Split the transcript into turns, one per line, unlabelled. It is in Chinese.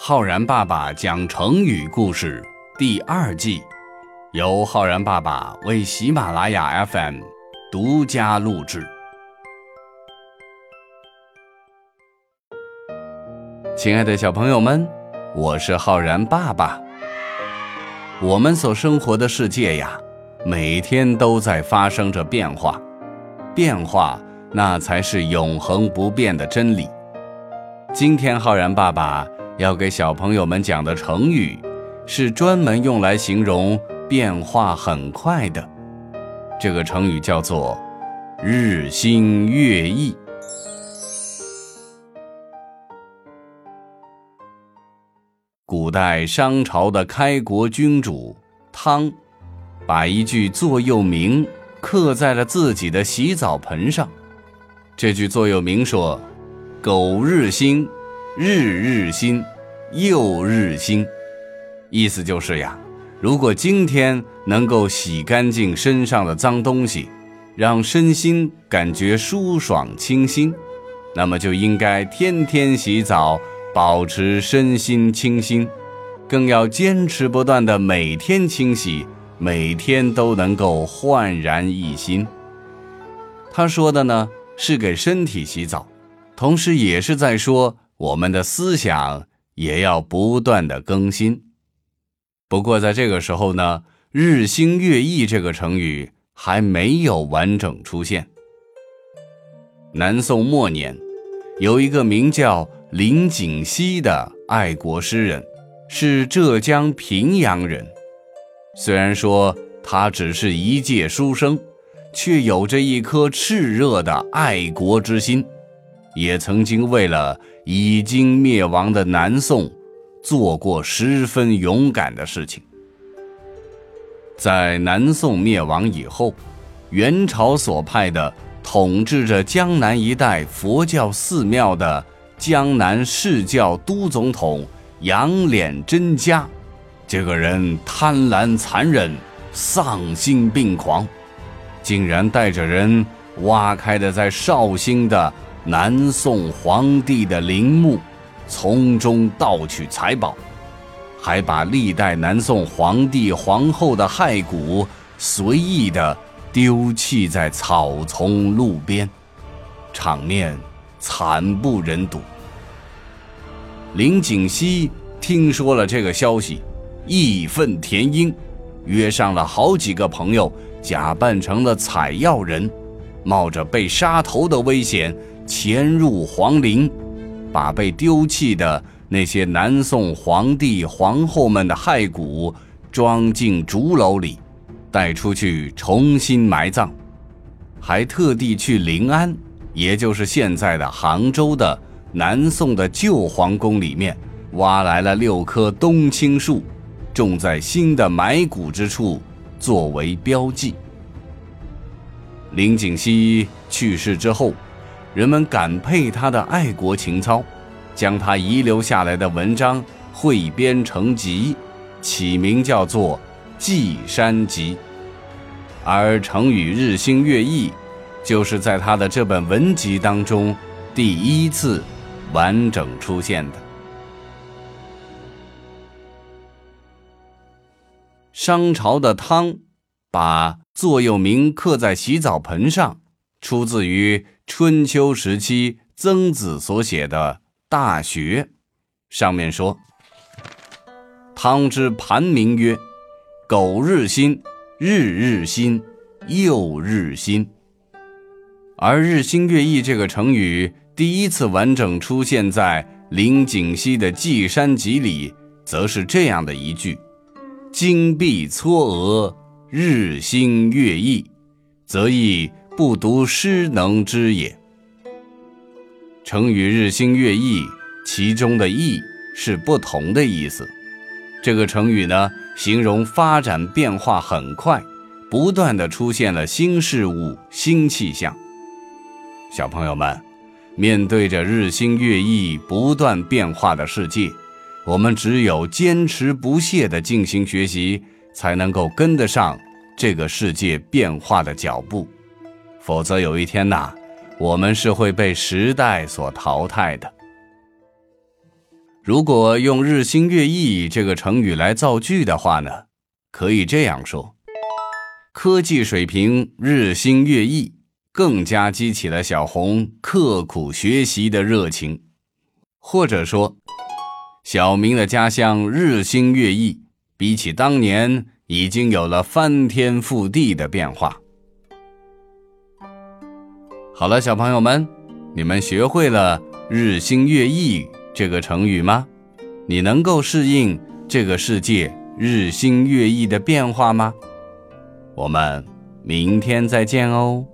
浩然爸爸讲成语故事第二季，由浩然爸爸为喜马拉雅 FM 独家录制。亲爱的小朋友们，我是浩然爸爸。我们所生活的世界呀，每天都在发生着变化，变化那才是永恒不变的真理。今天浩然爸爸。要给小朋友们讲的成语，是专门用来形容变化很快的。这个成语叫做“日新月异”。古代商朝的开国君主汤，把一句座右铭刻在了自己的洗澡盆上。这句座右铭说：“苟日新。”日日新，又日新，意思就是呀，如果今天能够洗干净身上的脏东西，让身心感觉舒爽清新，那么就应该天天洗澡，保持身心清新，更要坚持不断的每天清洗，每天都能够焕然一新。他说的呢，是给身体洗澡，同时也是在说。我们的思想也要不断的更新。不过在这个时候呢，“日新月异”这个成语还没有完整出现。南宋末年，有一个名叫林景熙的爱国诗人，是浙江平阳人。虽然说他只是一介书生，却有着一颗炽热的爱国之心。也曾经为了已经灭亡的南宋，做过十分勇敢的事情。在南宋灭亡以后，元朝所派的统治着江南一带佛教寺庙的江南释教都总统杨敛真家，这个人贪婪残忍、丧心病狂，竟然带着人挖开的在绍兴的。南宋皇帝的陵墓，从中盗取财宝，还把历代南宋皇帝皇后的骸骨随意的丢弃在草丛路边，场面惨不忍睹。林景熙听说了这个消息，义愤填膺，约上了好几个朋友，假扮成了采药人，冒着被杀头的危险。潜入皇陵，把被丢弃的那些南宋皇帝皇后们的骸骨装进竹篓里，带出去重新埋葬，还特地去临安，也就是现在的杭州的南宋的旧皇宫里面，挖来了六棵冬青树，种在新的埋骨之处，作为标记。林景熙去世之后。人们感佩他的爱国情操，将他遗留下来的文章汇编成集，起名叫做《寄山集》。而成语“日新月异”，就是在他的这本文集当中第一次完整出现的。商朝的汤把座右铭刻在洗澡盆上，出自于。春秋时期，曾子所写的《大学》，上面说：“汤之盘铭曰：‘苟日新，日日新，又日新。’而‘日新月异’这个成语第一次完整出现在林景熙的《寄山集》里，则是这样的一句：‘金碧嵯峨，日新月异，则亦。’”不读诗能知也。成语“日新月异”，其中的“异”是不同的意思。这个成语呢，形容发展变化很快，不断的出现了新事物、新气象。小朋友们，面对着日新月异、不断变化的世界，我们只有坚持不懈的进行学习，才能够跟得上这个世界变化的脚步。否则有一天呐，我们是会被时代所淘汰的。如果用“日新月异”这个成语来造句的话呢，可以这样说：科技水平日新月异，更加激起了小红刻苦学习的热情。或者说，小明的家乡日新月异，比起当年已经有了翻天覆地的变化。好了，小朋友们，你们学会了“日新月异”这个成语吗？你能够适应这个世界日新月异的变化吗？我们明天再见哦。